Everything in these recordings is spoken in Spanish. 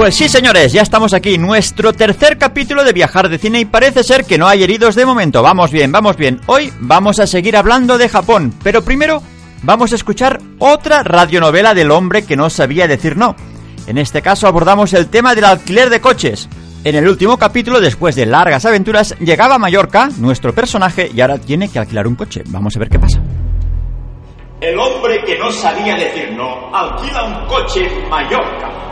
Pues sí, señores, ya estamos aquí, nuestro tercer capítulo de Viajar de Cine y parece ser que no hay heridos de momento. Vamos bien, vamos bien. Hoy vamos a seguir hablando de Japón, pero primero vamos a escuchar otra radionovela del hombre que no sabía decir no. En este caso abordamos el tema del alquiler de coches. En el último capítulo, después de largas aventuras, llegaba a Mallorca, nuestro personaje, y ahora tiene que alquilar un coche. Vamos a ver qué pasa. El hombre que no sabía decir no alquila un coche en Mallorca.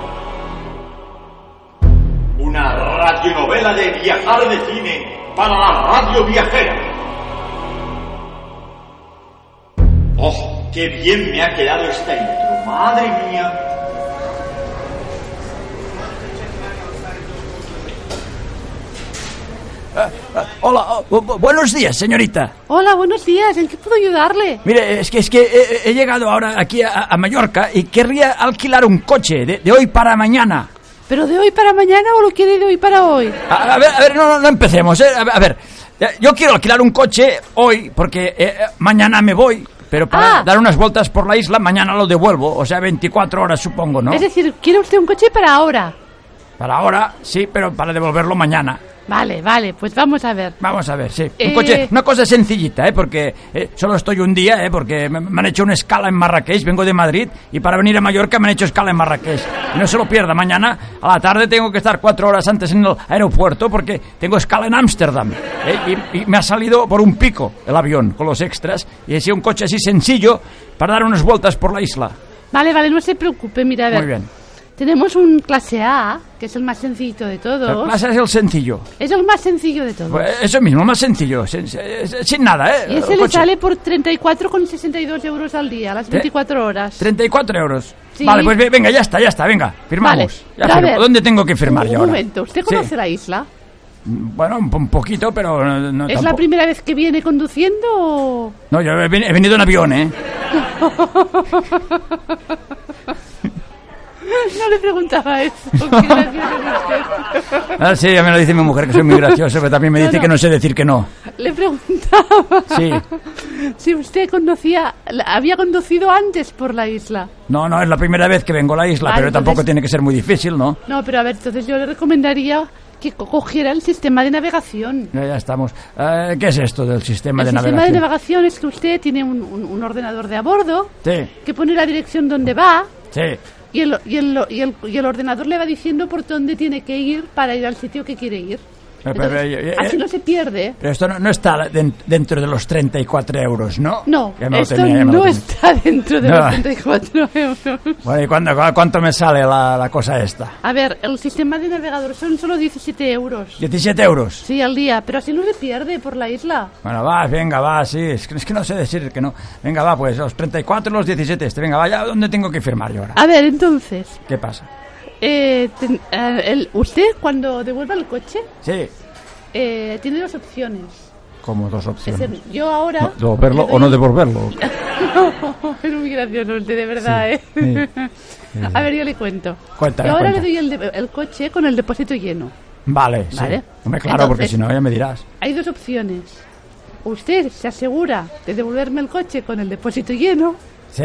Una radionovela de viajar de cine para la radio viajera. ¡Oh, qué bien me ha quedado esta intro! ¡Madre mía! Hola, oh, bu- buenos días, señorita. Hola, buenos días. ¿En qué puedo ayudarle? Mire, es que es que he, he llegado ahora aquí a, a Mallorca y querría alquilar un coche de, de hoy para mañana. ¿Pero de hoy para mañana o lo quiere de hoy para hoy? A, a ver, a ver, no, no, no empecemos, ¿eh? A, ver, a ver, yo quiero alquilar un coche hoy porque eh, eh, mañana me voy, pero para Ah. dar unas vueltas por la isla mañana lo devuelvo, o sea, 24 horas supongo, ¿no? Es decir, ¿quiere usted un coche para ahora? Para ahora, sí, pero para devolverlo mañana. Vale, vale, pues vamos a ver. Vamos a ver, sí. Un Eh. coche, una cosa sencillita, ¿eh? Porque eh, solo estoy un día, ¿eh? Porque me, me han hecho una escala en Marrakech, vengo de Madrid, y para venir a Mallorca me han hecho escala en Marrakech. Y no se lo pierda, mañana a la tarde tengo que estar cuatro horas antes en el aeropuerto porque tengo escala en Ámsterdam. ¿eh? Y, y me ha salido por un pico el avión con los extras, y he sido un coche así sencillo para dar unas vueltas por la isla. Vale, vale, no se preocupe, mira, a ver. Muy bien. Tenemos un clase A, que es el más sencillito de todos. Es el sencillo. Es el más sencillo de todos. Pues eso mismo, más sencillo, sin, sin nada, ¿eh? y ese le sale por 34,62 euros al día, las 24 horas. 34 euros. Sí. Vale, pues ve- venga, ya está, ya está, venga, firmamos. Vale, Ya pero a firmo. ver, ¿Dónde tengo que firmar un, yo un ahora? momento, ¿usted Sí. conoce la isla? Bueno, un, poquito, pero no, no ¿Es la primera vez que viene conduciendo o...? No, yo he venido en avión, ¿eh? No le preguntaba eso. Ah, sí, ya me lo dice mi mujer, que soy muy gracioso, pero también me No, dice no. que no sé decir que no. Le preguntaba Sí. si usted conocía, había conducido antes por la isla. No, no, es la primera vez que vengo a la isla, Vale, pero tampoco tiene que ser muy difícil, ¿no? No, pero a ver, entonces yo le recomendaría que co- cogiera el sistema de navegación. Ya, ya estamos. Eh, ¿Qué es esto del sistema el de sistema navegación? de navegación es que usted tiene un, un- un ordenador de a bordo Sí, que pone la dirección donde va sí. Y el, y, el, y, el, y el ordenador le va diciendo por dónde tiene que ir para ir al sitio que quiere ir. Pero, pero, Entonces, eh, eh, así no se pierde. Pero esto no, no está den- dentro de los 34 euros, ¿no? No, esto lo no está dentro de No. los 34 euros. Bueno, ¿y cuándo- cu- cuánto me sale la, la cosa esta? A ver, el sistema de navegador son solo 17 euros. 17 euros. Sí, al día, pero así no se pierde por la isla. Bueno, va, venga, va, sí. Es que, es que no sé decir que no. Venga, va, pues los 34 y los 17 este. Venga, vaya, ¿dónde tengo que firmar yo ahora? A ver, entonces, ¿Qué pasa? Eh, ten- el- usted cuando devuelva el coche Sí, eh, tiene dos opciones. como dos Es opciones. decir, yo ahora... No, ¿Devolverlo o no devolverlo? es muy gracioso usted, de verdad, ¿eh? sí. A ver, yo le cuento. Cuéntame, yo ahora cuenta. le doy el, de- el coche con el depósito lleno. Vale, sí. Vale. Hombre, claro, porque si no ya me dirás. Hay dos opciones. Usted se asegura de devolverme el coche con el depósito lleno Sí.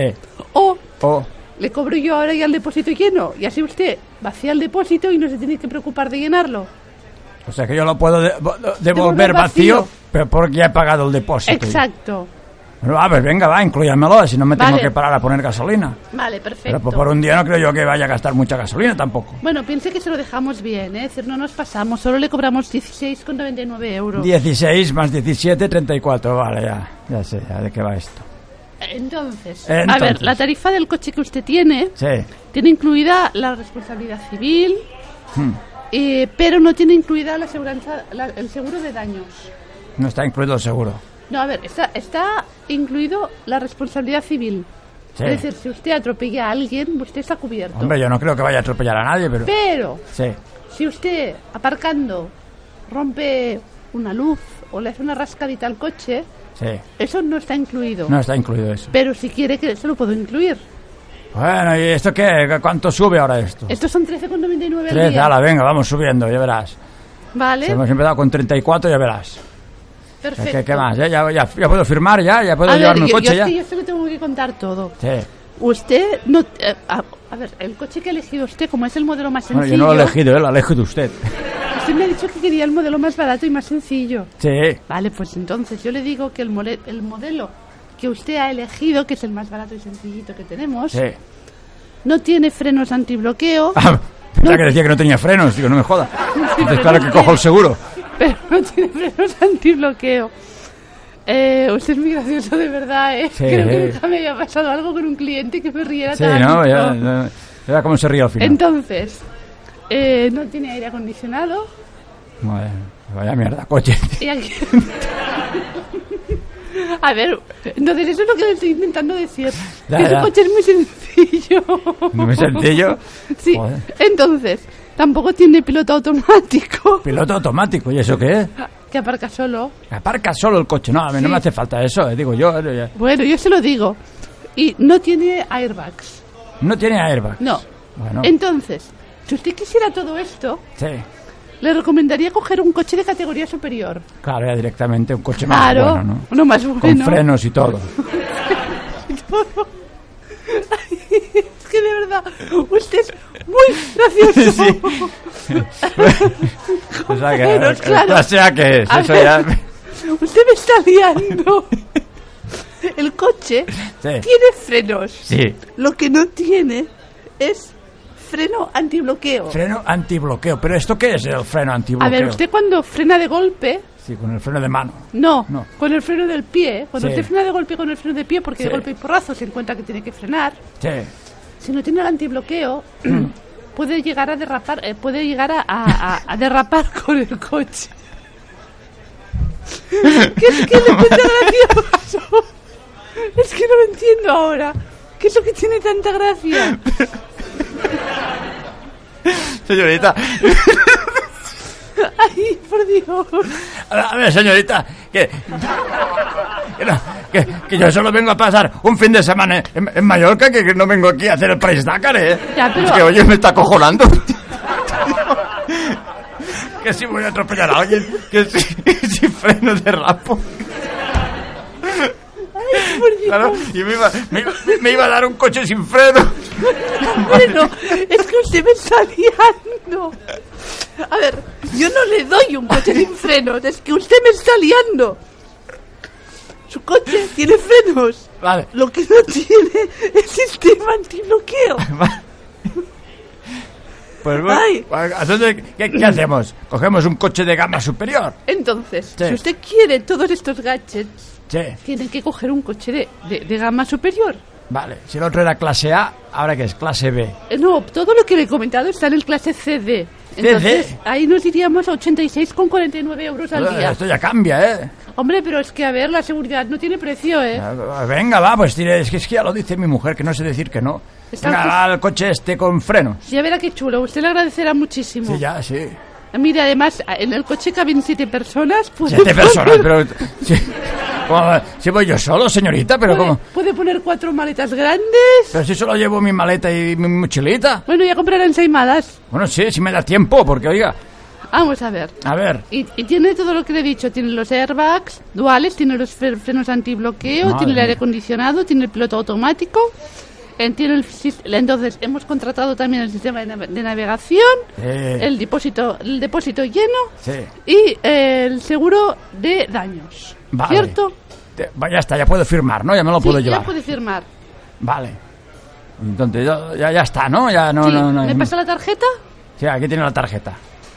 o O, le cobro yo ahora ya el depósito lleno y así usted vacía el depósito y no se tiene que preocupar de llenarlo. o sea que yo lo puedo de- devolver vacío, vacío. pero porque ya he pagado el depósito. Exacto. Bueno, va, pues venga, va, incluyamelo, así no me tengo Vale. que parar a poner gasolina. Vale, perfecto. Pero por, por un día no creo yo que vaya a gastar mucha gasolina tampoco. Bueno, piense que se lo dejamos bien, ¿eh? Es decir, no nos pasamos, solo le cobramos 16,99 euros. 16 más 17, 34, vale, ya. Ya sé, ya de qué va esto. Entonces, Entonces. a ver, la tarifa del coche que usted tiene Sí, tiene incluida la responsabilidad civil, Hmm. eh, pero no tiene incluida la aseguranza, la- el seguro de daños. no está incluido el seguro. No, a ver, está, está incluido la responsabilidad civil. Sí. Es decir, si usted atropella a alguien, usted está cubierto. Hombre, yo no creo que vaya a atropellar a nadie, pero... Pero Sí, si usted, aparcando, rompe una luz o le hace una rascadita al coche, sí. eso no está incluido. No está incluido eso. Pero si quiere que se lo puedo incluir. Bueno, ¿y esto qué? ¿Cuánto sube ahora esto? Estos son 13,99 al 13, día. ala, venga, vamos subiendo, ya verás. Vale, Si hemos empezado con 34, ya verás. perfecto. ¿Qué, qué más? ¿Ya, ya, ya, ya puedo firmar ya? ¿Ya puedo A ver, llevarme el yo, coche yo ya? que yo se lo tengo que contar todo. Sí. Usted no... eh, a, a ver, el coche que ha elegido usted, como es el modelo más Bueno, sencillo... yo no lo he elegido, ¿eh? lo ha elegido usted. Usted me ha dicho que quería el modelo más barato y más sencillo. Sí. Vale, pues entonces yo le digo que el, mole- el modelo que usted ha elegido, que es el más barato y sencillito que tenemos, Sí. no tiene frenos antibloqueo, Ah, pensaba No. que decía que no tenía frenos, digo, no me joda. Entonces, claro que cojo el seguro. pero no tiene frenos antibloqueo. Eh, usted es muy gracioso, de verdad, ¿eh? Sí. Creo que nunca me había pasado algo con un cliente que me riera Sí, tanto. ¿no? Ya, ya, ya cómo se ríe al final. Entonces, eh, no tiene aire acondicionado vaya mierda, coche. y aquí... A ver, entonces eso es lo que estoy intentando decir. Ya, que su coche es muy sencillo. Muy sencillo. Sí, Joder. entonces, tampoco tiene piloto automático Piloto automático, ¿y eso qué es? que aparca solo. Aparca solo el coche. No, a mí no me hace falta eso, eh, digo yo. eh, Bueno, yo se lo digo. Y no tiene airbags. No tiene airbag. No. Bueno, Entonces, si usted quisiera todo esto, sí. le recomendaría coger un coche de categoría superior. Claro, ya directamente un coche más bueno, ¿no? uno más bueno. Con frenos y todo. Es que de verdad, usted es muy gracioso. O sea que, frenos, claro. o sea que es, A eso ver. ya... Usted me está liando. El coche Sí. tiene frenos. Sí. Lo que no tiene es freno antibloqueo. Freno antibloqueo. ¿Pero esto qué es el freno A antibloqueo? ver, usted cuando frena de golpe, Sí, con el freno de mano. no, No. con el freno del pie. Cuando Sí. usted frena de golpe con el freno de pie, porque Sí. de golpe y porrazo se encuentra que tiene que frenar, Sí. si no tiene el antibloqueo, puede llegar a derrapar, eh, puede llegar a, a- a- a derrapar con el coche. ¿Qué es que le cuenta gracioso? Es que no lo entiendo ahora. ¿Qué es lo que tiene tanta gracia? Señorita, Ay, por Dios. a ver, señorita, que, que, no, que, yo solo vengo a pasar un fin de semana en, en Mallorca, que, que no vengo aquí a hacer el Price Dakar, ¿eh? Ya, pero- Es que, oye, me está acojonando. que si voy a atropellar a alguien, que si, si freno de rapo. Claro, y me iba, me, iba, me iba a dar un coche sin freno. Bueno, es que usted me está liando. A ver, yo no le doy un coche sin frenos, es que usted me está liando. Su coche tiene frenos. Vale. Lo que no tiene es sistema antibloqueo. Pues bueno, entonces, ¿qué, qué hacemos? ¿Cogemos un coche de gama superior? Entonces, Sí. si usted quiere todos estos gadgets, Sí, tiene que coger un coche de, de- de gama superior. vale. Si el otro era clase A, ¿ahora qué es? Clase B. Eh, No, todo lo que le he comentado está en el clase CD. Entonces, ahí nos iríamos a 86,49 euros al Eh, día. Esto ya cambia, ¿eh? Hombre, pero es que, a ver, la seguridad no tiene precio, ¿eh? Ah, Venga, va, pues tire, es que, es que ya lo dice mi mujer, que no sé decir que no. Está Venga, pues- va, el coche este con frenos. Ya verá qué chulo, usted le agradecerá muchísimo. Sí, ya, sí. Mire, además, en el coche caben siete personas. Puede Siete personas, pero... ¿Cómo? Si voy yo solo, señorita, pero puede, ¿cómo? puede poner cuatro maletas grandes. Pero si solo llevo mi maleta y mi mochilita. Bueno, ya comprarán ensaimadas. Bueno, sí, si me da tiempo, porque oiga, Vamos a ver. a ver, Y, y tiene todo lo que le he dicho. Tiene los airbags duales, tiene los fre- frenos antibloqueo, Madre tiene el aire acondicionado, tiene el piloto automático. Tiene el, entonces, hemos contratado también el sistema de, nav- de navegación, Eh. el, depósito, el depósito lleno sí. y eh, el seguro de daños. Vale. ¿Cierto? ya está, ya puedo firmar, ¿no? Ya me lo puedo llevar. ya puede firmar. Vale. Entonces ya, ya, ya está, ¿no? Ya no, sí, no, no. ¿Me pasa la tarjeta? Sí, aquí tiene la tarjeta.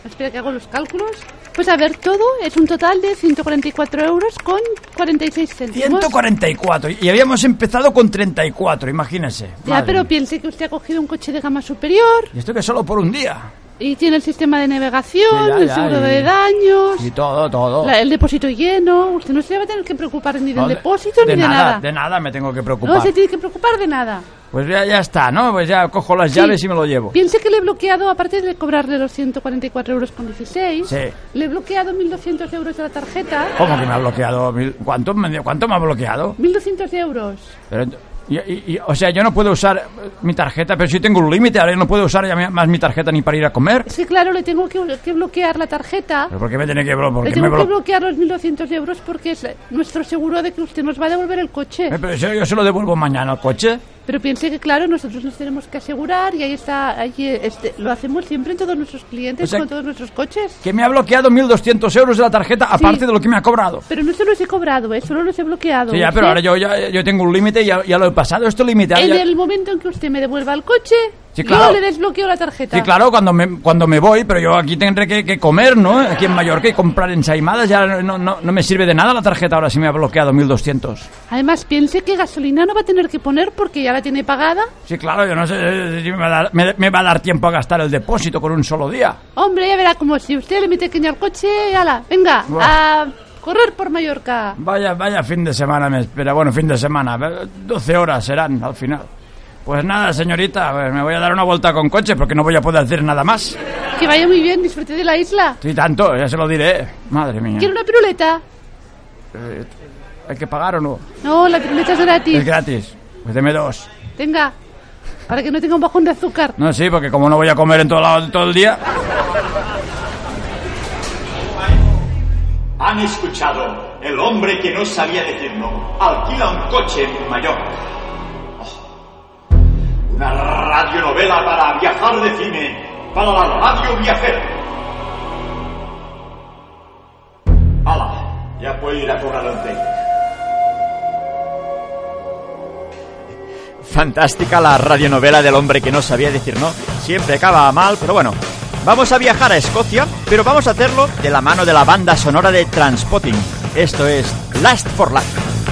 Espera que hago los cálculos. Pues a ver, todo es un total de 144 euros con 46 céntimos. 144. Y habíamos empezado con 34, imagínese. Ya, Madre pero mía. piense que usted ha cogido un coche de gama superior Y esto que solo por un día. y tiene el sistema de navegación, Sí, ya, el ya, seguro y- de daños, Y todo, todo. la- el depósito lleno. Usted no se va a tener que preocupar ni del No, de- depósito ni de nada. De nada me tengo que No preocupar. se tiene que preocupar de nada. Pues ya, ya está, ¿no? Pues ya cojo las Sí. llaves y me lo llevo. Piense que le he bloqueado, aparte de cobrarle los 144 euros con 16, Sí. le he bloqueado 1.200 euros de la tarjeta. ¿Cómo que me ha bloqueado? ¿Cuánto me, ¿Cuánto me ha bloqueado? 1.200 euros. Pero, y- y- y- o sea, yo no puedo usar mi tarjeta, pero si tengo un límite, ahora yo no puedo usar ya más mi tarjeta ni para ir a comer. Es que claro, le tengo que, que bloquear la tarjeta. ¿Pero por qué me tiene que blo- por Le me tengo que blo- bloquear los 1.200 euros porque es nuestro seguro de que usted nos va a devolver el coche. Eh, Pero yo, yo se lo devuelvo mañana al coche. Pero piense que, claro, nosotros nos tenemos que asegurar y ahí está, ahí eh, este, lo hacemos siempre en todos nuestros clientes, O sea, con todos nuestros coches. Que me ha bloqueado 1.200 euros de la tarjeta, aparte de lo que me ha cobrado. Pero no se los he cobrado, ¿eh? solo los he bloqueado. Sí, ya, pero Usted- ahora yo, ya, yo tengo un límite y ya, ya lo he pasado. Esto límite. ahora En ya- el momento en que usted me devuelva el coche, Sí, claro. yo le desbloqueo la tarjeta. Sí, claro, cuando me, cuando me voy, pero yo aquí tendré que, que comer, ¿no? Aquí en Mallorca y comprar ensaimadas, ya no, no, no me sirve de nada la tarjeta ahora si me ha bloqueado 1.200. Además, piense que gasolina no va a tener que poner porque ya la tiene pagada. Sí, claro, yo no sé eh, si me va, a dar, me, me va a dar tiempo a gastar el depósito con un solo día. Hombre, ya verá como si usted le mete caña al coche, ala, venga, Buah. a correr por Mallorca. Vaya, vaya fin de semana me espera. Bueno, fin de semana. eh, 12 horas serán al final. Pues nada, señorita, pues me voy a dar una vuelta con coche porque no voy a poder hacer nada más. Que vaya muy bien, disfrute de la isla. Sí, tanto, ya se lo diré. Madre mía. ¿Quiere una piruleta? ¿Hay que pagar o no? No, la piruleta es Es gratis. gratis. Pues deme dos. Venga, para que no tenga un bajón de azúcar. No, sí, porque como no voy a comer en todo lado todo el día. Han escuchado El hombre que no sabía decir no. Alquila un coche en Mallorca. Una radionovela para viajar de cine. Para la radio viajera. ¡Hala! Ya puedo ir a el. Fantástica la radionovela del hombre que no sabía decir no. Siempre acaba mal, pero bueno. Vamos a viajar a Escocia, pero vamos a hacerlo de la mano de la banda sonora de Transpotting. Esto es Last for Life.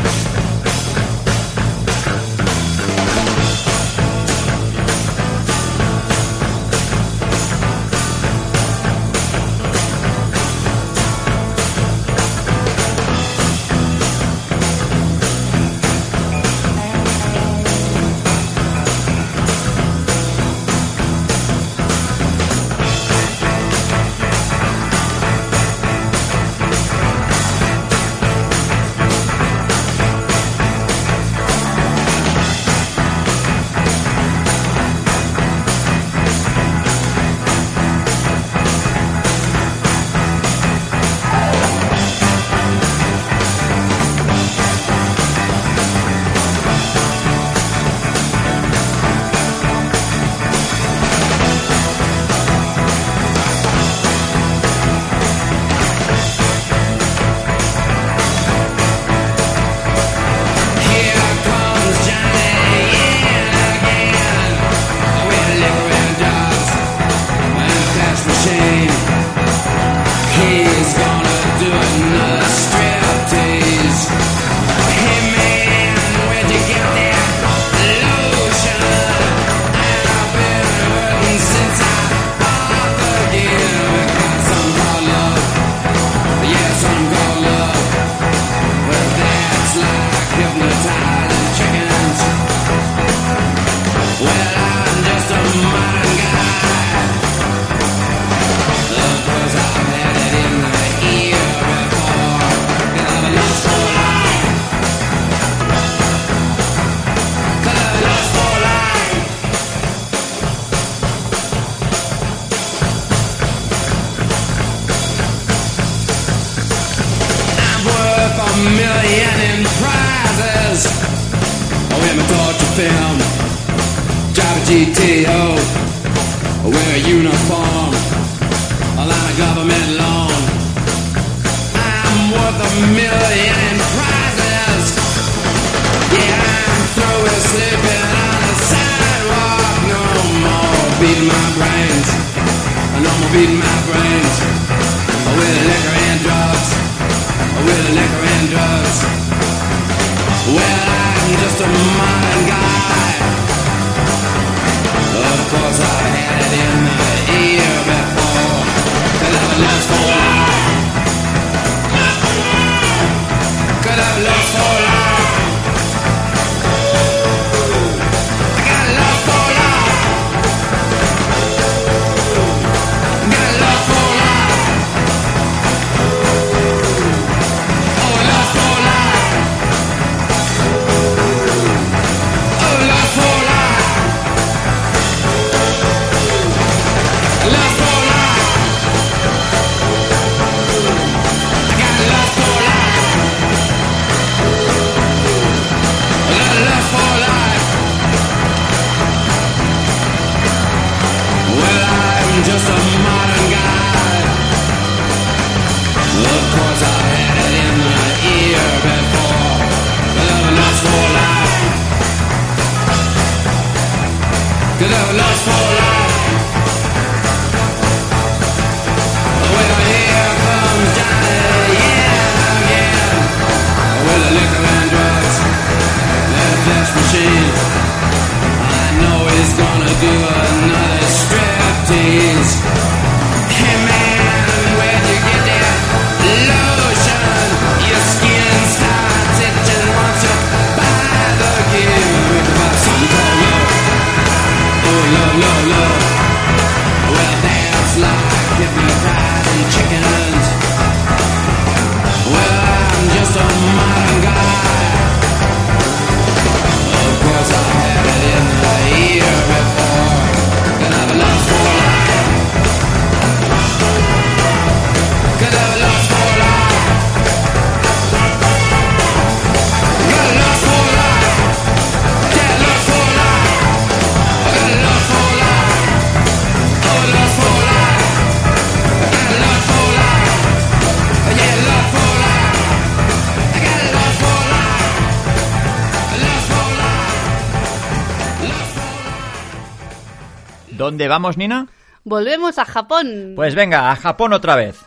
¿Dónde vamos, Nina? Volvemos a Japón. Pues venga, a Japón otra vez.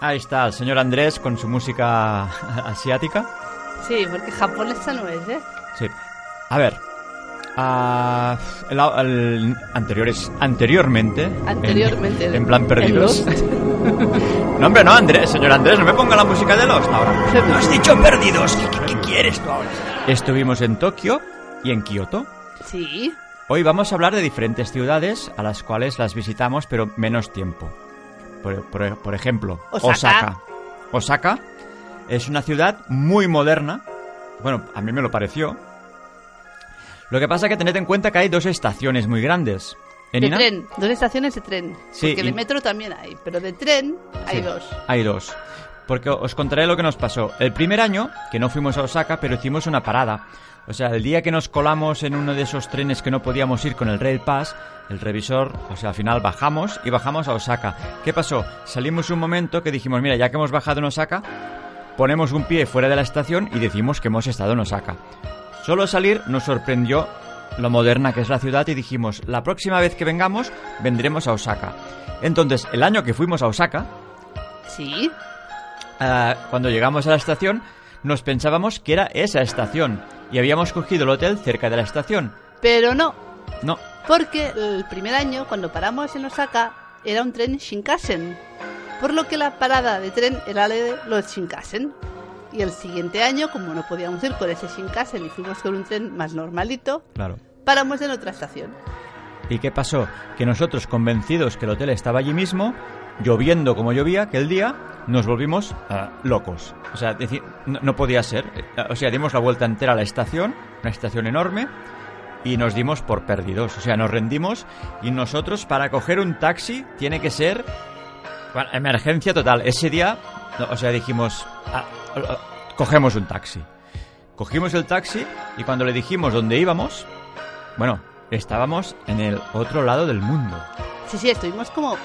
Ahí está el señor Andrés con su música asiática. Sí, porque japonesa no es, ¿eh? Sí. A ver. ah, el, el- anteriores, anteriormente. Anteriormente. En, en plan perdidos. No, hombre, no, Andrés, señor Andrés, no me ponga la música de Lost ahora. No has dicho perdidos. ¿Qué, qué- qué quieres tú ahora? Estuvimos en Tokio y en Kioto. Sí. Hoy vamos a hablar de diferentes ciudades a las cuales las visitamos, pero menos tiempo. Por, por- por ejemplo, Osaka. Osaka. Osaka es una ciudad muy moderna. Bueno, a mí me lo pareció. Lo que pasa es que tened en cuenta que hay dos estaciones muy grandes. ¿Eh, De tren, dos estaciones de tren. Sí, Porque y- de metro también hay, pero de tren hay Sí, dos. Hay dos. Porque os contaré lo que nos pasó. El primer año, que no fuimos a Osaka, pero hicimos una parada. O sea, el día que nos colamos en uno de esos trenes que no podíamos ir con el Rail Pass, el revisor, o sea, al final bajamos y bajamos a Osaka. ¿Qué pasó? Salimos un momento que dijimos, mira, ya que hemos bajado en Osaka, ponemos un pie fuera de la estación y decimos que hemos estado en Osaka. Solo salir nos sorprendió lo moderna que es la ciudad y dijimos, la próxima vez que vengamos, vendremos a Osaka. Entonces, el año que fuimos a Osaka, Sí. Ah, cuando llegamos a la estación, nos pensábamos que era esa estación y habíamos cogido el hotel cerca de la estación. Pero no, No, porque el primer año, cuando paramos en Osaka, era un tren Shinkansen. Por lo que la parada de tren era la de los Shinkansen. Y el siguiente año, como no podíamos ir con ese Shinkansen y fuimos con un tren más normalito, claro. paramos en otra estación. ¿Y qué pasó? Que nosotros, convencidos que el hotel estaba allí mismo, lloviendo como llovía aquel día, nos volvimos ah, locos. O sea, deci- no, podía ser. Eh, O sea, dimos la vuelta entera a la estación, una estación enorme, y nos dimos por perdidos. O sea, nos rendimos y nosotros para coger un taxi tiene que ser bueno, emergencia total. Ese día, o sea, dijimos, ah, cogemos un taxi. Cogimos el taxi y cuando le dijimos dónde íbamos, bueno, estábamos en el otro lado del mundo. Sí, sí, estuvimos como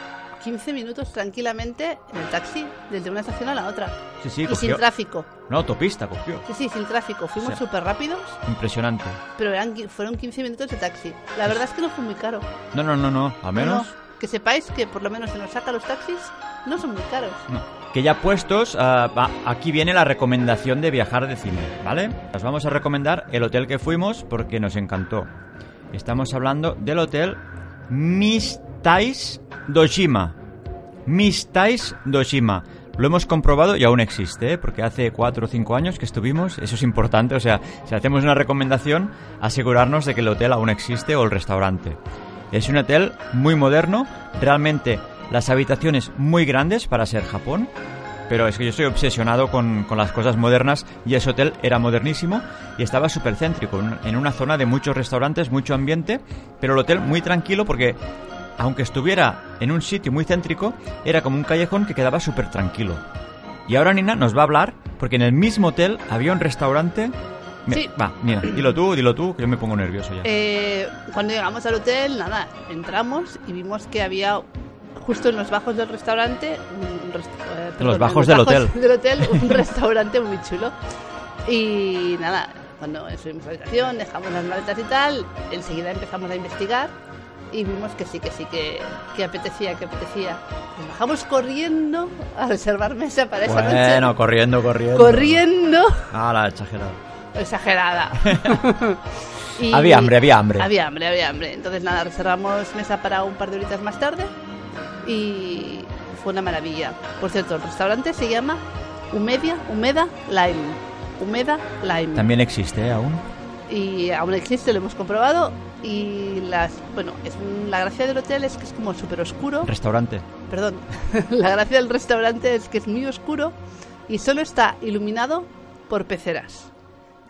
15 minutos tranquilamente en el taxi, desde una estación a la otra. Sí, sí, y cogió- sin tráfico. No, autopista cogió. Sí, sí, sin tráfico. Fuimos O sea- súper rápidos, Impresionante. pero eran, fueron 15 minutos de taxi. La verdad es que no fue muy caro. No, no, no, no. Al menos. No, que sepáis que por lo menos en Osaka los taxis no son muy caros. No. Que ya puestos, ah, aquí viene la recomendación de viajar de cine, ¿vale? Os vamos a recomendar el hotel que fuimos porque nos encantó. Estamos hablando del hotel Mistais Doshima. Mistais Doshima. Lo hemos comprobado y aún existe, ¿eh? porque hace 4 o 5 años que estuvimos, eso es importante, o sea, si hacemos una recomendación, asegurarnos de que el hotel aún existe o el restaurante. Es un hotel muy moderno, realmente las habitaciones muy grandes para ser Japón, pero es que yo estoy obsesionado con, con las cosas modernas y ese hotel era modernísimo y estaba súper céntrico, en una zona de muchos restaurantes, mucho ambiente, pero el hotel muy tranquilo porque aunque estuviera en un sitio muy céntrico, era como un callejón que quedaba súper tranquilo. Y ahora Nina nos va a hablar porque en el mismo hotel había un restaurante... Sí. Va, Nina, dilo tú, dilo tú, que yo me pongo nervioso ya. Eh, cuando llegamos al hotel, nada, entramos y vimos que había justo en los bajos del restaurante, un rest- eh, perdón, los en bajos del hotel. del hotel, un restaurante muy chulo. Y nada, cuando subimos a la habitación, dejamos las maletas y tal, enseguida empezamos a investigar y vimos que sí, que sí, que, que apetecía, que apetecía. Nos bajamos corriendo a reservar mesa para esa Bueno, noche. corriendo, corriendo. Corriendo. Ah, la. Exagerada. Y- Había hambre, había hambre. Había hambre, había hambre. Entonces nada, reservamos mesa para un par de horitas más tarde y fue una maravilla. Por cierto, el restaurante se llama Humedia, Humeda Lime. Humeda Lime. También existe ¿eh? aún. Y aún existe, lo hemos comprobado. Y las, bueno, es un- la gracia del hotel es que es como súper oscuro. Restaurante. Perdón, la gracia del restaurante es que es muy oscuro y solo está iluminado por peceras,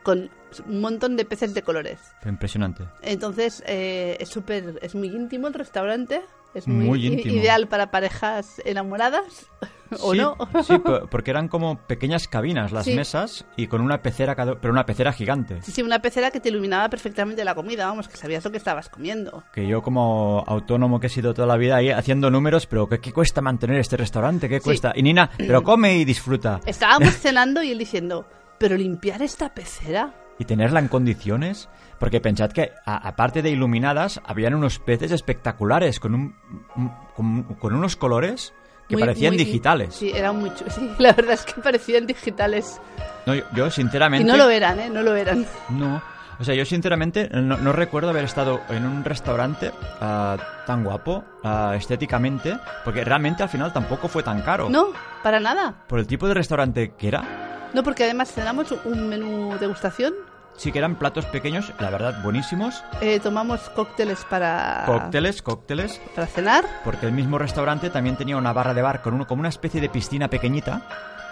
con un montón de peces de colores. Impresionante. Entonces eh, es súper, es muy íntimo el restaurante, es muy, Muy i- íntimo. ideal para parejas enamoradas o Sí, no. Sí, po- porque eran como pequeñas cabinas las Sí. mesas y con una pecera, pero una pecera gigante. Sí, sí, una pecera que te iluminaba perfectamente la comida, vamos, que sabías lo que estabas comiendo. Que yo como autónomo que he sido toda la vida ahí haciendo números, pero ¿qué, qué cuesta mantener este restaurante? ¿Qué cuesta? Y Nina, pero come y disfruta. Estábamos cenando y él diciendo, pero limpiar esta pecera. Y tenerla en condiciones, porque pensad que a- aparte de iluminadas, habían unos peces espectaculares con, un, un- con, con unos colores que muy- parecían muy- digitales. Sí, eran muy chu- Sí, la verdad es que parecían digitales. No, yo, yo, Y sinceramente... no lo eran, ¿eh? No lo eran. No. O sea, yo sinceramente no, no recuerdo haber estado en un restaurante ah, tan guapo ah, estéticamente, porque realmente al final tampoco fue tan caro. No, para nada. Por el tipo de restaurante que era, No, porque además cenamos un menú degustación, sí que eran platos pequeños, la verdad, buenísimos. eh, tomamos cócteles para, Cócteles, cócteles. para cenar. Porque el mismo restaurante también tenía una barra de bar con uno, como una especie de piscina pequeñita,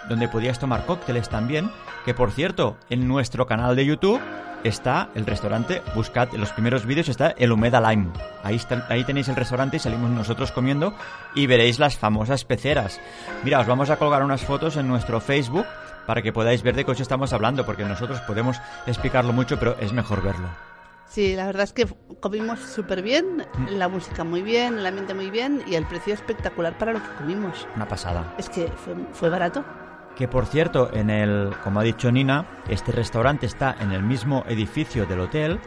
donde podías tomar cócteles también. Que por cierto, en nuestro canal de YouTube está el restaurante. Buscad en los primeros vídeos, está el Humeda Lime. Ahí, está, ahí tenéis el restaurante y salimos nosotros comiendo y veréis las famosas peceras. Mira, os vamos a colgar unas fotos en nuestro Facebook para que podáis ver de qué os estamos hablando, porque nosotros podemos explicarlo mucho, pero es mejor verlo. Sí, la verdad es que comimos súper bien, Mm. la música muy bien, el ambiente muy bien y el precio espectacular para lo que comimos. Una pasada. Es que fue, fue barato. Que por cierto, en el, como ha dicho Nina, este restaurante está en el mismo edificio del hotel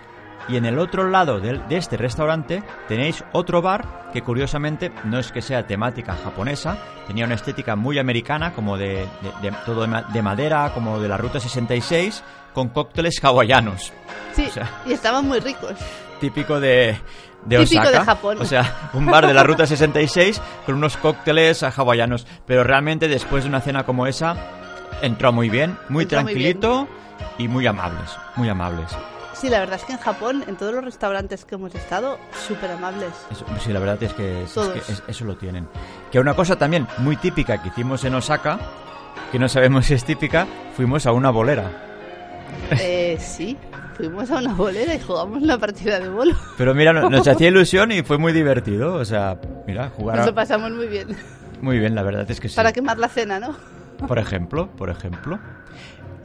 y en el otro lado del- de, este restaurante tenéis otro bar que curiosamente no es que sea temática japonesa, tenía una estética muy americana, como de, de- de- todo de, ma- de madera, como de la Ruta 66, con cócteles hawaianos, Sí, O sea- y estaban muy ricos. típico de, de Típico Osaka. de Japón. O sea, un bar de la Ruta 66 con unos cócteles hawaianos. Pero realmente después de una cena como esa, entró muy bien, muy Entró muy tranquilito y muy amables, muy amables. Sí, la verdad es que en Japón, en todos los restaurantes que hemos estado, súper amables. Eso- sí, la verdad es que, es- es Todos. que es- eso lo tienen. Que una cosa también muy típica que hicimos en Osaka, que no sabemos si es típica, fuimos a una bolera. Eh, sí, fuimos a una bolera y jugamos una partida de bolo. Pero mira, no- nos hacía ilusión y fue muy divertido. O sea, mira, jugar Nos lo pasamos muy bien. muy bien, la verdad es que sí. Para quemar la cena, ¿no? Por ejemplo, por ejemplo.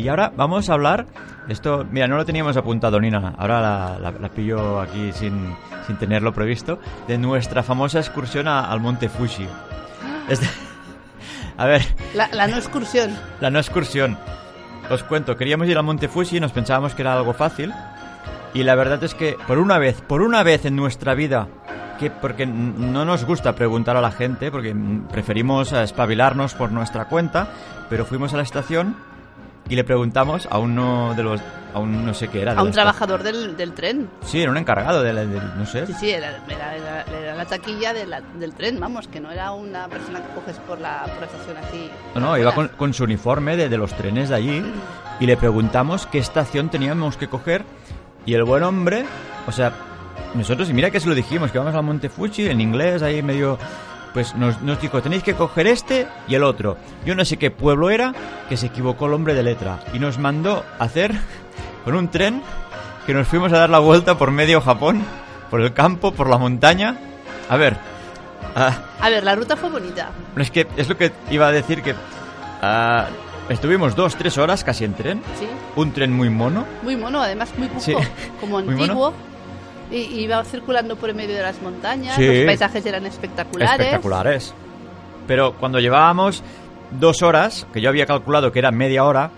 Y ahora vamos a hablar, esto, mira, no lo teníamos apuntado ni nada, ahora la, la- la pillo aquí sin, sin tenerlo previsto, de nuestra famosa excursión a- al Monte Fuji. Este- a ver, La, la no excursión. la no excursión. Os cuento, queríamos ir al Monte Fuji y nos pensábamos que era algo fácil. Y la verdad es que por una vez, por una vez en nuestra vida, que porque no nos gusta preguntar a la gente, porque mm, preferimos espabilarnos por nuestra cuenta, pero fuimos a la estación y le preguntamos a uno de los, a un no sé qué era. de A un trabajador del, del tren. Sí, era un encargado de, la- de- no sé. Sí, sí, era, era- era- era la taquilla de la- del tren, vamos, que no era una persona que coges por la, por la estación así. No, no, iba con, con su uniforme de, de los trenes de allí y le preguntamos qué estación teníamos que coger y el buen hombre, o sea, nosotros, y mira que se lo dijimos, que vamos al Monte Fuji en inglés, ahí medio, pues nos, nos dijo, tenéis que coger este y el otro. Yo no sé qué pueblo era, que se equivocó el hombre de letra y nos mandó a hacer con un tren que nos fuimos a dar la vuelta por medio Japón, por el campo, por la montaña. A ver, ah, A ver, la ruta fue bonita. es que es lo que iba a decir que ah, estuvimos dos, tres horas casi en tren. Sí, Un tren muy mono. muy mono, además muy cuco, Sí. como antiguo. Y iba circulando por el medio de las montañas, Sí. los paisajes eran espectaculares. Espectaculares. Pero cuando llevábamos dos horas, que yo había calculado que era media hora,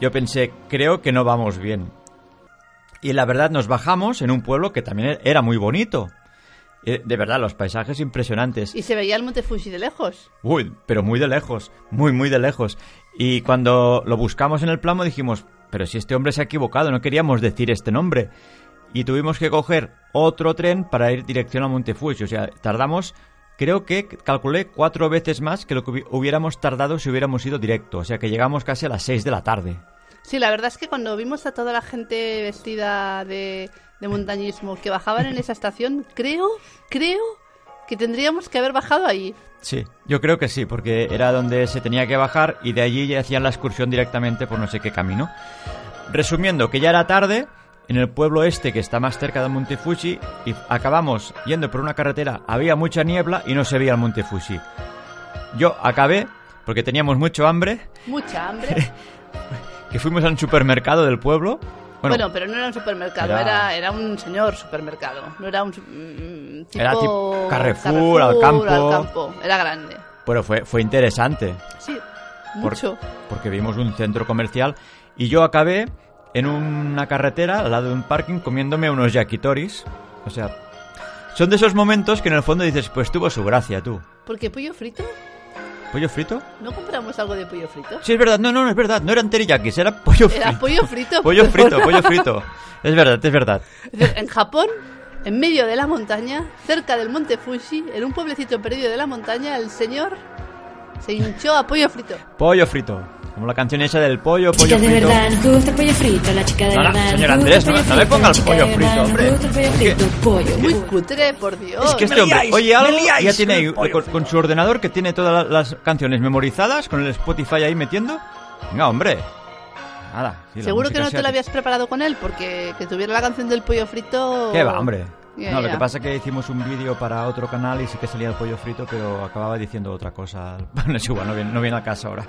yo pensé, creo que no vamos bien. Y la verdad nos bajamos en un pueblo que también era muy bonito. Eh, De verdad, los paisajes impresionantes. Y se veía el Monte Fuji de lejos. Uy, pero muy de lejos, muy, muy de lejos. Y cuando lo buscamos en el plano dijimos, pero si este hombre se ha equivocado, no queríamos decir este nombre. Y tuvimos que coger otro tren para ir dirección a Montefuji. O sea, tardamos, creo que calculé cuatro veces más que lo que hubi- hubiéramos tardado si hubiéramos ido directo. O sea, que llegamos casi a las seis de la tarde. Sí, la verdad es que cuando vimos a toda la gente vestida de, de montañismo que bajaban en esa estación, creo, creo que tendríamos que haber bajado ahí. Sí, yo creo que sí, porque era donde se tenía que bajar y de allí ya hacían la excursión directamente por no sé qué camino. Resumiendo, que ya era tarde en el pueblo este que está más cerca del Monte Fuji y acabamos yendo por una carretera, había mucha niebla y no se veía el Monte Fuji. Yo acabé, porque teníamos mucho hambre, Mucha hambre. que fuimos a un supermercado del pueblo. Bueno, Bueno, pero no era un supermercado, era- era, era un señor supermercado. No era un mm, tipo, Era tipo Carrefour, al campo. al campo. Era grande. pero fue, fue interesante. Sí, Por- mucho. porque vimos un centro comercial y yo acabé en una carretera al lado de un parking comiéndome unos yakitoris. O sea, son de esos momentos que en el fondo dices, pues tuvo su gracia tú. Porque pollo frito, ¿Pollo frito? ¿no compramos algo de pollo frito? Sí, es verdad, no, no, no es verdad, no eran teriyakis, era pollo frito. Era pollo frito. Pollo frito, perdona. pollo frito. Es verdad, es verdad. En Japón, en medio de la montaña, cerca del monte Fuji, en un pueblecito perdido de la montaña, el señor se hinchó a pollo frito. Pollo frito. Como la canción esa del pollo, pollo Chica de frito. verdad, nos gusta el pollo frito, la chica de No, no, verdad. señor Andrés, gusta no- no le ponga el pollo de frito, verdad, hombre. Nos gusta el pollo Es que- frito, pollo. Muy cutre, por Dios. Es que este hombre oye algo liáis ya tiene con con, frito. con su ordenador que tiene todas la- las canciones memorizadas con el Spotify ahí metiendo. Venga, hombre. Nada. sí, Seguro que no te lo habías preparado con él, porque que tuviera la canción del pollo frito... ¿Qué va, hombre? Ya, no, lo que pasa es que hicimos un vídeo para otro canal y sí que salía el pollo frito, pero acababa diciendo otra cosa. Bueno, es igual, no viene, no viene a casa ahora.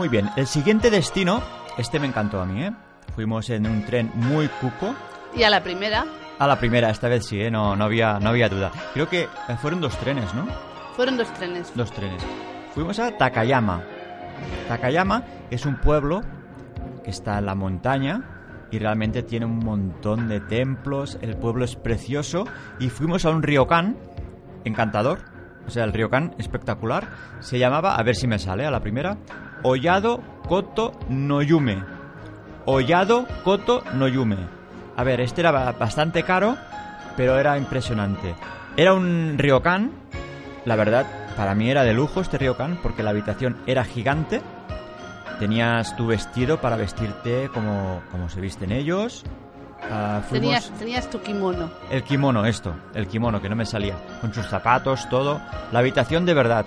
Muy bien, el siguiente destino, este me encantó a mí, ¿eh? Fuimos en un tren muy cuco. Y a la primera A la primera, esta vez sí, ¿eh? No, no, había, no había duda. Creo que eh, fueron dos trenes, ¿no? fueron dos trenes. Dos trenes. Fuimos a Takayama. Takayama es un pueblo que está en la montaña y realmente tiene un montón de templos. El pueblo es precioso y fuimos a un ryokan encantador. O sea, el ryokan espectacular. Se llamaba, a ver si me sale a la primera, Oyado Koto Noyume. Oyado Koto Noyume. A ver, este era ba- bastante caro, pero era impresionante. Era un ryokan la verdad, para mí era de lujo este ryokan porque la habitación era gigante. Tenías tu vestido para vestirte como, como se visten ellos. Ah, fuimos- Tenías, tenías tu kimono. El kimono, esto, el kimono que no me salía. Con sus zapatos, todo. La habitación de verdad.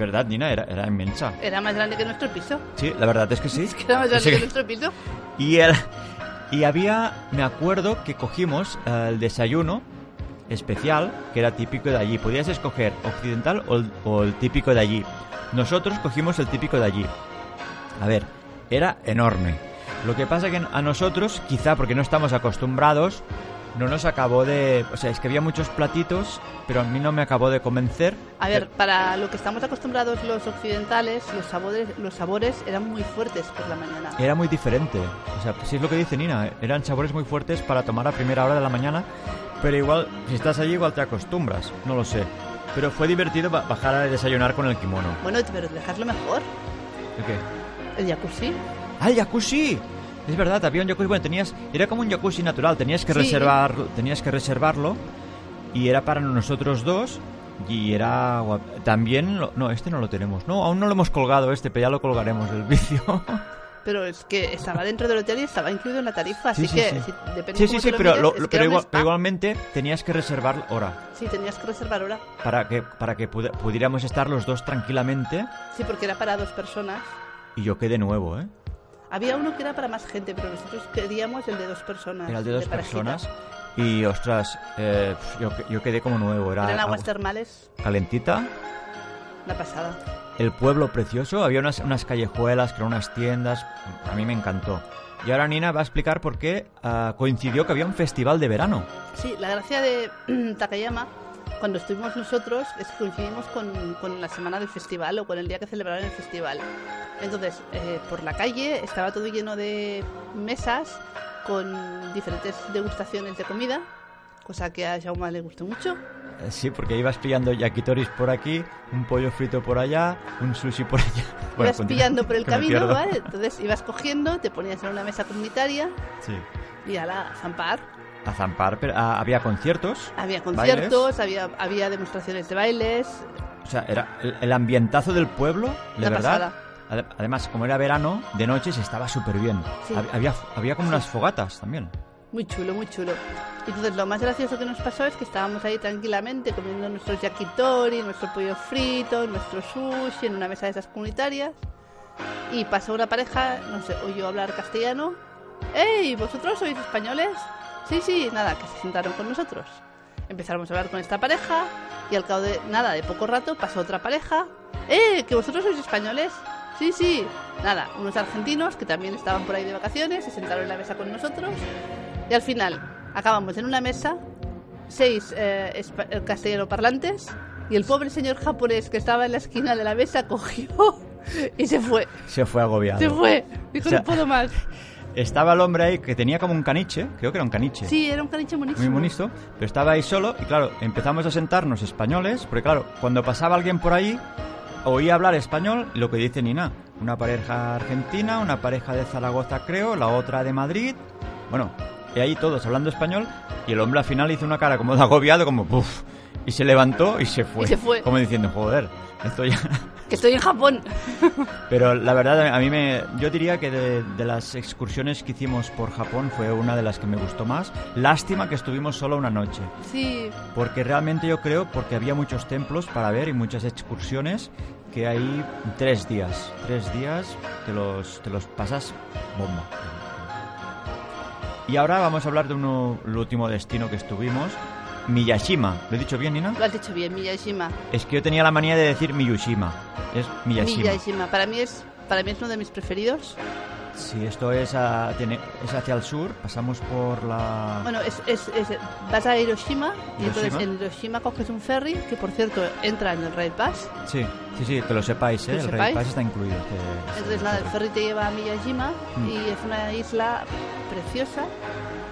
¿Verdad, Nina? Era, era inmensa. Era más grande que nuestro piso. Sí, la verdad es que sí. Es que era más grande Sí. que nuestro piso. Y, el, y había, me acuerdo que cogimos el desayuno especial, que era típico de allí. Podías escoger occidental o el, o el típico de allí. Nosotros cogimos el típico de allí. A ver, era enorme. Lo que pasa que a nosotros, quizá porque no estamos acostumbrados, no nos acabó de... O sea, es que había muchos platitos, pero a mí no me acabó de convencer. A ver, para lo que estamos acostumbrados los occidentales, los sabores, los sabores eran muy fuertes por la mañana. Era muy diferente. O sea, si es lo que dice Nina, eran sabores muy fuertes para tomar a primera hora de la mañana, pero igual, si estás allí, igual te acostumbras, no lo sé. Pero fue divertido ba- bajar a desayunar con el kimono. Bueno, pero dejarlo mejor. ¿El qué? El jacuzzi. ¡Ah, el jacuzzi! Es verdad, había un jacuzzi, bueno, tenías, era como un jacuzzi natural, tenías que Sí. reservar, tenías que reservarlo y era para nosotros dos y era también, lo- no, este no lo tenemos, no, aún no lo hemos colgado este, pero ya lo colgaremos el vídeo. Pero es que estaba dentro del hotel y estaba incluido en la tarifa, así Sí, sí, que sí. si, depende Sí, sí, sí, pero, mires, lo- igual- igualmente tenías que reservar hora Sí, tenías que reservar hora. para que para que pudiéramos estar los dos tranquilamente Sí, porque era para dos personas. y yo quedé nuevo, ¿eh? Había uno que era para más gente, pero nosotros queríamos el de dos personas. Era el de dos parejita. personas y ostras, eh, yo, yo quedé como nuevo, era Eran aguas agua termales, calentita. una pasada. El pueblo precioso, había unas, unas callejuelas, creó unas tiendas, a mí me encantó. Y ahora Nina va a explicar por qué ah, coincidió que había un festival de verano. Sí, la gracia de Takayama, cuando estuvimos nosotros, es coincidimos con, con la semana del festival o con el día que celebraron el festival. Entonces, eh, por la calle estaba todo lleno de mesas con diferentes degustaciones de comida, cosa que a Jaume le gustó mucho. Eh, Sí, porque ibas pillando yakitoris por aquí, un pollo frito por allá, un sushi por allá. Bueno, ibas continúa, pillando por el camino. ¿vale? Entonces ibas cogiendo, te ponías en una mesa comunitaria Sí. y a la zampar. A zampar, pero ah, había conciertos. Había bailes. conciertos, había, había demostraciones de bailes. O sea, era el, el ambientazo del pueblo, de Una verdad. pasada. Ade- Además, como era verano, de noche se estaba súper bien. Sí. Hab- Había, había como unas fogatas también. Muy chulo, muy chulo. Y entonces lo más gracioso que nos pasó es que estábamos ahí tranquilamente comiendo nuestros yakitori, nuestro pollo frito, nuestro sushi en una mesa de esas comunitarias. Y pasó una pareja, no sé, oyó hablar castellano. ¡Ey! ¿Vosotros sois españoles? Sí, sí, nada, que se sentaron con nosotros. Empezamos a hablar con esta pareja y al cabo de nada, de poco rato, pasó otra pareja. ¡Eh! ¿Que vosotros sois españoles? Sí, sí. Nada, unos argentinos que también estaban por ahí de vacaciones, se sentaron en la mesa con nosotros. Y al final, acabamos en una mesa, seis eh, eh, castellano parlantes, y el pobre señor japonés que estaba en la esquina de la mesa cogió y se fue. Se fue agobiado. Se fue. Dijo, O sea, no puedo más. Estaba el hombre ahí que tenía como un caniche, creo que era un caniche. Sí, era un caniche buenísimo. Muy bonito, pero estaba ahí solo y claro, empezamos a sentarnos españoles, porque claro, cuando pasaba alguien por ahí, oía hablar español lo que dice Nina, una pareja argentina, una pareja de Zaragoza creo, la otra de Madrid, bueno, y ahí todos hablando español y el hombre al final hizo una cara como de agobiado, como puff, y se levantó y se fue. Y se fue. Como diciendo, joder, esto ya... Que estoy en Japón. Pero la verdad, a mí me. Yo diría que de, de las excursiones que hicimos por Japón fue una de las que me gustó más. Lástima que estuvimos solo una noche. Sí, Porque realmente yo creo, porque había muchos templos para ver y muchas excursiones, que hay tres días. Tres días te los, te los pasas bomba. Y ahora vamos a hablar de uno, el último destino que estuvimos, Miyashima. ¿Lo he dicho bien, Nina? lo has dicho bien, Miyashima. Es que yo tenía la manía de decir Miyushima. Es Miyashima. Miyashima. Para mí es para mí es uno de mis preferidos. Sí, esto es, a- tiene, es hacia el sur, pasamos por la... Bueno, es, es, es- vas a Hiroshima y entonces Hiroshima. en Hiroshima coges un ferry que por cierto entra en el Rail Pass. Sí, sí, sí, que lo sepáis, ¿eh? ¿Lo el sepáis? Rail Pass está incluido. este- Entonces nada, el ferry te lleva a Miyajima Mm. y es una isla preciosa,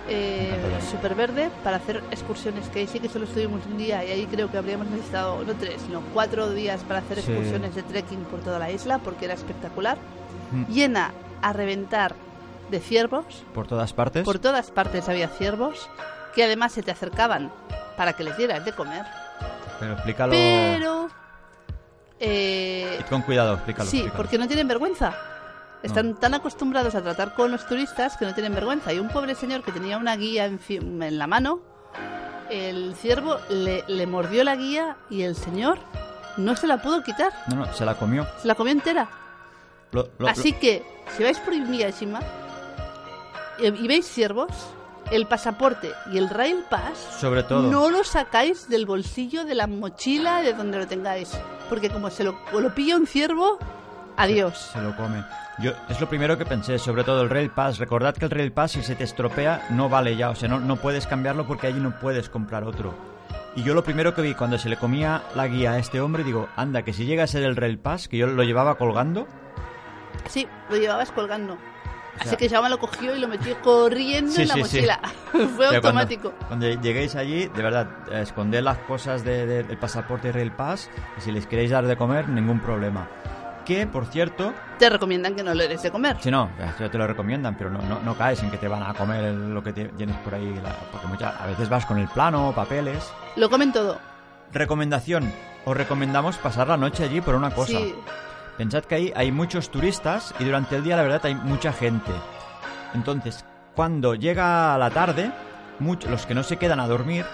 eh, súper verde, para hacer excursiones, que ahí sí que solo estuvimos un día y ahí creo que habríamos necesitado, no tres, sino cuatro días para hacer Sí. excursiones de trekking por toda la isla, porque era espectacular. Mm. Llena a reventar de ciervos, Por todas partes. por todas partes había ciervos, que además se te acercaban para que les dieras de comer, Pero explícalo... pero... eh, con cuidado, explícalo. Sí, explícalo. porque no tienen vergüenza. Están No. tan acostumbrados a tratar con los turistas que no tienen vergüenza. Y un pobre señor que tenía una guía en, la mano, el ciervo le, le mordió la guía y el señor no se la pudo quitar. No, no, se la comió. Se la comió entera. Lo- lo- Así que, si vais por Miyashima y, y veis ciervos, el pasaporte y el Rail Pass Sobre todo. no lo sacáis del bolsillo de la mochila de donde lo tengáis. Porque como se lo pilla un ciervo, adiós. Se lo come. Yo, es lo primero que pensé, sobre todo el Rail Pass. Recordad que el Rail Pass, si se te estropea, no vale ya. O sea, no, no puedes cambiarlo porque allí no puedes comprar otro. Y yo lo primero que vi cuando se le comía la guía a este hombre, digo, anda, que si llega a ser el Rail Pass, que yo lo llevaba colgando, Sí, lo llevabas colgando. Así sea- que Jaume lo cogió y lo metió corriendo Sí, en la sí, sí. mochila. Fue O sea, automático. Cuando, cuando lleguéis allí, de verdad, esconded las cosas de- de- del pasaporte y Rail Pass. Y si les queréis dar de comer, ningún problema. Que, por cierto, Te recomiendan que no le des de comer. si no, te lo recomiendan, pero no, no, no caes en que te van a comer lo que tienes por ahí. la- porque muchas, a veces vas con el plano, papeles. Lo comen todo. Recomendación. Os recomendamos pasar la noche allí por una cosa. Sí, Pensad que ahí hay muchos turistas y durante el día la verdad hay mucha gente. Entonces, cuando llega la tarde, muchos, los que no se quedan a dormir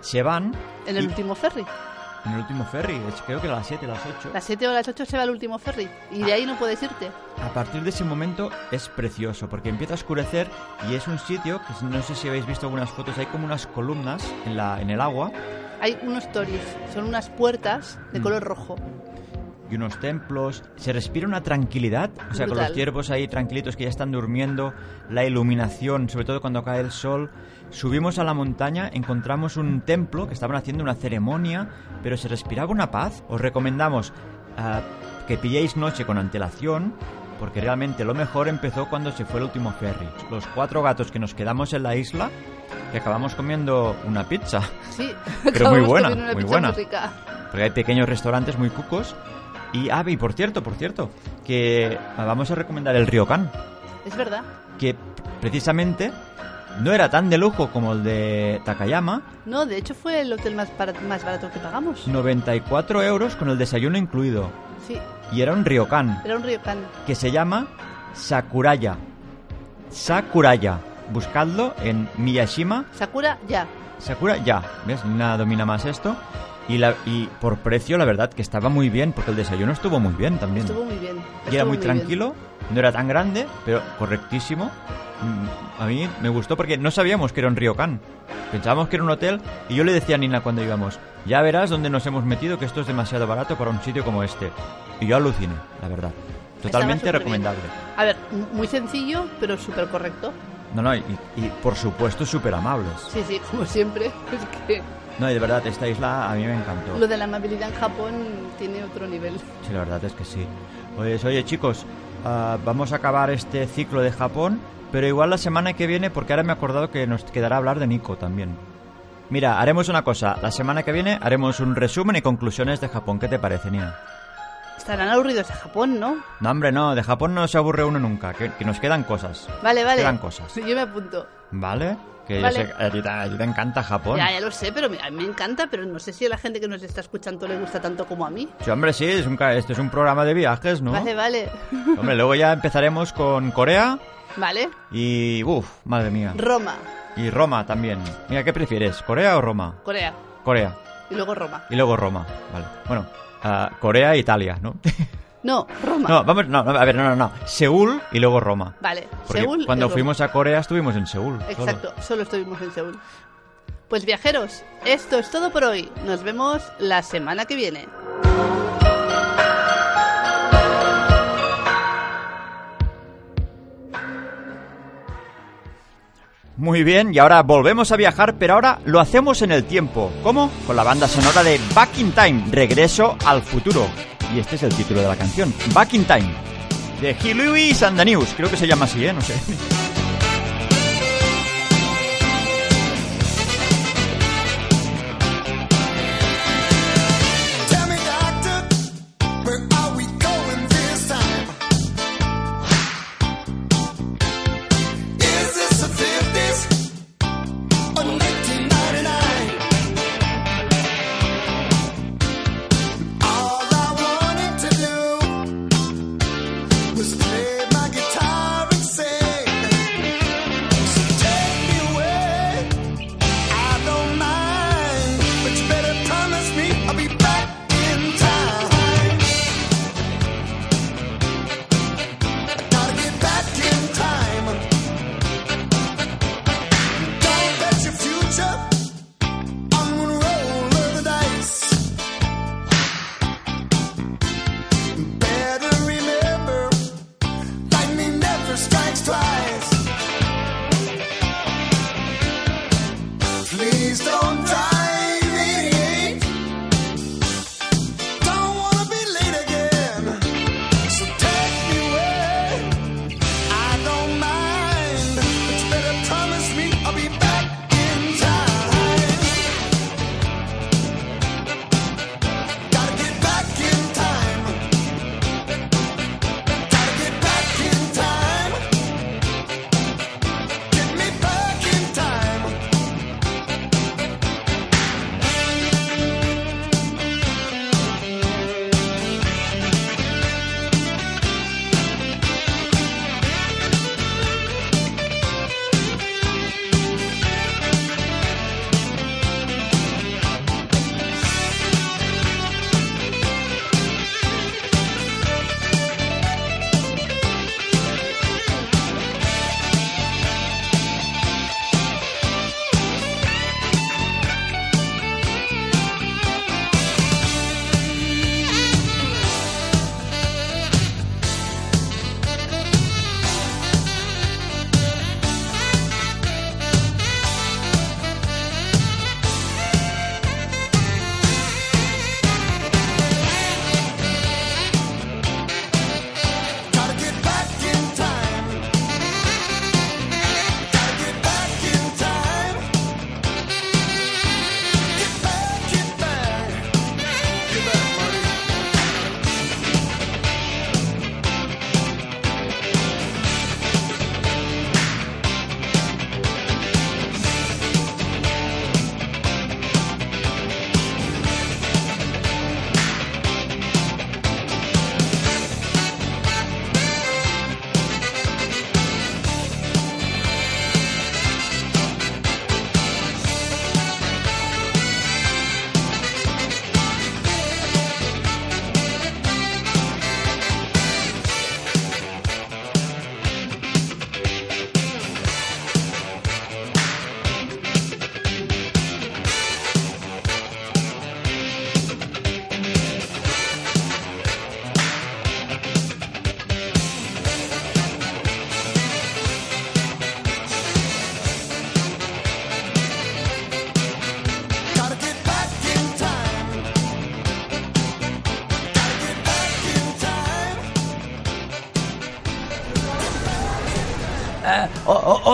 se van en el y- último ferry. En el último ferry, creo que a las 7, las 8. Las 7 o las 8 se va el último ferry. Y de ahí no puedes irte. A partir de ese momento es precioso porque empieza a oscurecer y es un sitio que no sé si habéis visto algunas fotos, hay como unas columnas en, la, en el agua Hay unos toris. Son unas puertas de Mm. color rojo. Y unos templos. Se respira una tranquilidad, o sea, con Brutal. los ciervos ahí tranquilitos que ya están durmiendo, la iluminación, sobre todo cuando cae el sol. Subimos a la montaña, encontramos un templo que estaban haciendo una ceremonia, pero se respiraba una paz. Os recomendamos ah, que pilléis noche con antelación. Porque realmente lo mejor empezó cuando se fue el último ferry. Los cuatro gatos que nos quedamos en la isla, que acabamos comiendo una pizza. Sí. Pero muy buena, una muy pizza buena. muy rica. Porque hay pequeños restaurantes muy cucos. Y, ah, y por cierto, por cierto, que vamos a recomendar el Ryokan, Es verdad. que precisamente no era tan de lujo como el de Takayama, No, de hecho fue el hotel más, bara- más barato que pagamos. 94 euros con el desayuno incluido. Sí, Y era un Ryokan, era un ryokan. que se llama Sakuraya. Sakuraya. Buscadlo en Miyashima Sakura, ya. Sakura, ya, ¿ves? Nada domina más esto. Y, la, y por precio, la verdad, que estaba muy bien, porque el desayuno estuvo muy bien también. Estuvo muy bien. y era estuvo muy bien. tranquilo, no era tan grande, pero correctísimo. Mm, A mí me gustó porque no sabíamos que era un ryokan. Pensábamos que era un hotel y yo le decía a Nina cuando íbamos, ya verás dónde nos hemos metido que esto es demasiado barato para un sitio como este. Y yo aluciné, la verdad. Totalmente recomendable. A ver, muy sencillo, pero súper correcto. No, no, y, y por supuesto súper amables. Sí, sí, como siempre. Es que No, y de verdad, esta isla a mí me encantó. lo de la amabilidad en Japón tiene otro nivel. Sí, la verdad es que sí. Pues oye chicos, ah, vamos a acabar este ciclo de Japón, pero igual la semana que viene, porque ahora me he acordado que nos quedará hablar de Nico también. Mira, haremos una cosa, la semana que viene haremos un resumen y conclusiones de Japón. ¿Qué te parece, Nina? Estarán aburridos de Japón, ¿no? No, hombre, no, de Japón no se aburre uno nunca, que, que nos quedan cosas. Vale, vale. Quedan cosas. Yo me apunto. ¿Vale? Que Vale. yo sé a ti, te- a ti te encanta Japón. Ya, ya lo sé, pero me- a mí me encanta, pero no sé si a la gente que nos está escuchando le gusta tanto como a mí. Sí, hombre, sí, es un, este es un programa de viajes, ¿no? Vale, vale. Hombre, luego ya empezaremos con Corea Vale. y... Uf, madre mía. Roma, Y Roma también. Mira, ¿qué prefieres? ¿Corea o Roma? Corea. Corea. Y luego Roma. Y luego Roma. Vale. Bueno, Corea e Italia, ¿no? No, Roma. no, vamos, no, no, a ver, no, no, no. Seúl y luego Roma. Vale, Porque Seúl. y cuando Roma. fuimos a Corea estuvimos en Seúl. solo. Exacto, solo estuvimos en Seúl. Pues viajeros, esto es todo por hoy. Nos vemos la semana que viene. Muy bien, y ahora volvemos a viajar, pero ahora lo hacemos en el tiempo. ¿Cómo? Con la banda sonora de Back in Time, Regreso al futuro. Y este es el título de la canción, Back in Time. De Hugh Lewis creo que se llama así, ¿eh? No sé.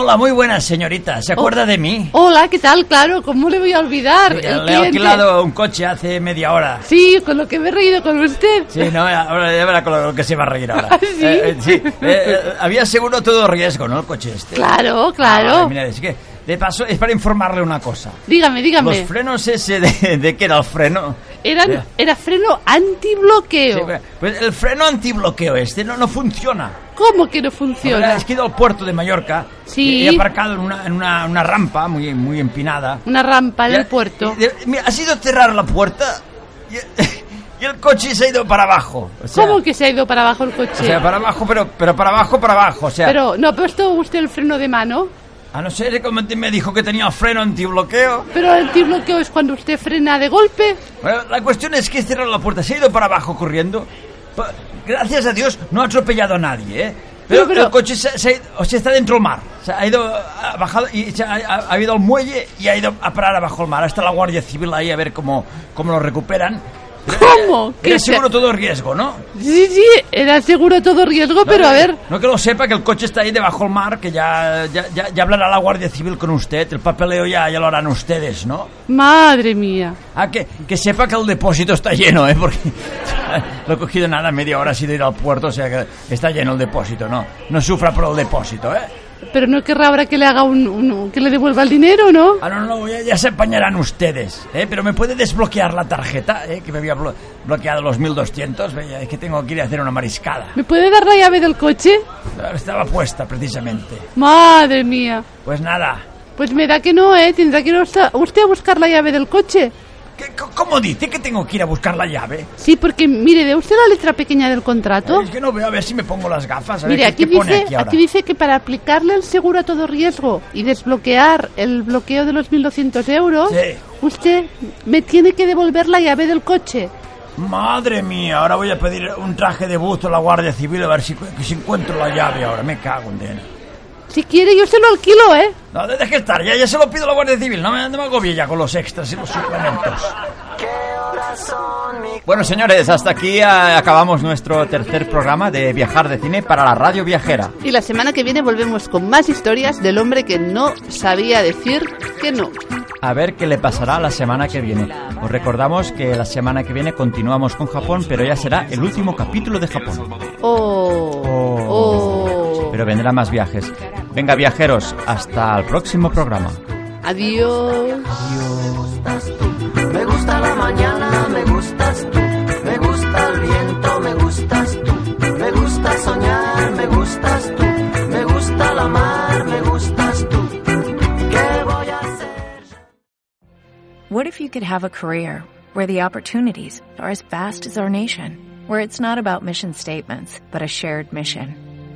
hola, muy buenas, señorita. ¿Se acuerda de mí? Hola, ¿qué tal? Claro, ¿cómo le voy a olvidar? El le he alquilado un coche hace media hora. Sí, con lo que me he reído con usted. Sí, no, ahora ya verá con lo que se va a reír ahora. ¿Ah, sí? Eh, eh, sí, eh, eh, había seguro todo riesgo, ¿no? El coche este. Claro, claro. Ah, mira, es que, de paso, es para informarle una cosa. Dígame, dígame. Los frenos ese de, de qué era el freno. Eran, Ya. era freno antibloqueo. Sí, pues- pues el freno antibloqueo este no, no funciona. ¿Cómo que no Ahora, funciona? Es que he ido al puerto de Mallorca Sí. y he aparcado en una, en una, una rampa muy, muy empinada. Una rampa en Ya- el puerto. y mira, ha sido cerrar la puerta y, y el coche se ha ido para abajo. O sea, ¿Cómo que se ha ido para abajo el coche? O sea, para abajo, pero, pero para abajo, para abajo. O sea, Pero, ¿no ha puesto usted el freno de mano? a no ser que me dijo que tenía freno antibloqueo. Pero el antibloqueo es cuando usted frena de golpe. Bueno, la cuestión es que he cerrado la puerta, se ha ido para abajo corriendo. Gracias a Dios no ha atropellado a nadie, ¿eh? Pero, Pero, el coche se, se está dentro del mar. Se ha ido, ha bajado y se ha, ha- ha ido al muelle y ha ido a parar abajo el mar. Está la Guardia Civil ahí a ver cómo, cómo lo recuperan. ¿Cómo? Era ¿Qué seguro se- todo riesgo, ¿no? Sí, sí, era seguro todo riesgo, pero a ver. No que lo sepa, que el coche está ahí debajo del mar, que ya, ya, ya, ya hablará la Guardia Civil con usted. El papeleo ya, ya lo harán ustedes, ¿no? Madre mía. Ah, que, que sepa que el depósito está lleno, ¿eh? Porque lo he cogido nada, media hora ha sido ir al puerto, o sea que está lleno el depósito, ¿no? No sufra por el depósito, ¿eh? Pero no querrá ahora que le haga un, un- que le devuelva el dinero, ¿no? Ah, no, no, ya, ya se apañarán ustedes, ¿eh? Pero me puede desbloquear la tarjeta, ¿eh? Que me había blo- bloqueado los 1200, Veía, es que tengo que ir a hacer una mariscada. ¿Me puede dar la llave del coche? Estaba puesta, precisamente. Madre mía. Pues nada. Pues me da que no, ¿eh? Tendrá que ir usted a buscar la llave del coche. ¿Qué- c- ¿Cómo dice que tengo que ir a buscar la llave? Sí, porque mire, ¿de usted la letra pequeña del contrato? Es que no veo, a ver si me pongo las gafas. A Mire, qué, aquí qué pone dice, aquí ahora. aquí dice que para aplicarle el seguro a todo riesgo y desbloquear el bloqueo de los 1.200 euros, Sí. usted me tiene que devolver la llave del coche. Madre mía, ahora voy a pedir un traje de buzo a la Guardia Civil a ver si, si encuentro la llave ahora. Me cago en Dios. Si quiere, yo se lo alquilo, ¿eh? No, deje estar, ya, ya se lo pido a la Guardia Civil. No me, no me agobie ya con los extras y los suplementos. Bueno, señores, hasta aquí acabamos nuestro tercer programa de Viajar de Cine para la Radio Viajera. Y la semana que viene volvemos con más historias del hombre que no sabía decir que no. A ver qué le pasará la semana que viene. Os recordamos que la semana que viene continuamos con Japón, pero ya será el último capítulo de Japón. Oh. Oh. Pero vendrán más viajes. Venga, viajeros, hasta el próximo programa. Adiós. Me gusta la mañana, me gustas tú. Me gusta el viento, me gustas tú. Me gusta soñar, me gustas tú. Me gusta la mar, me gustas tú. ¿Qué voy a hacer? What if you could have a career where the opportunities are as vast as our nation, where it's not about mission statements, but a shared mission?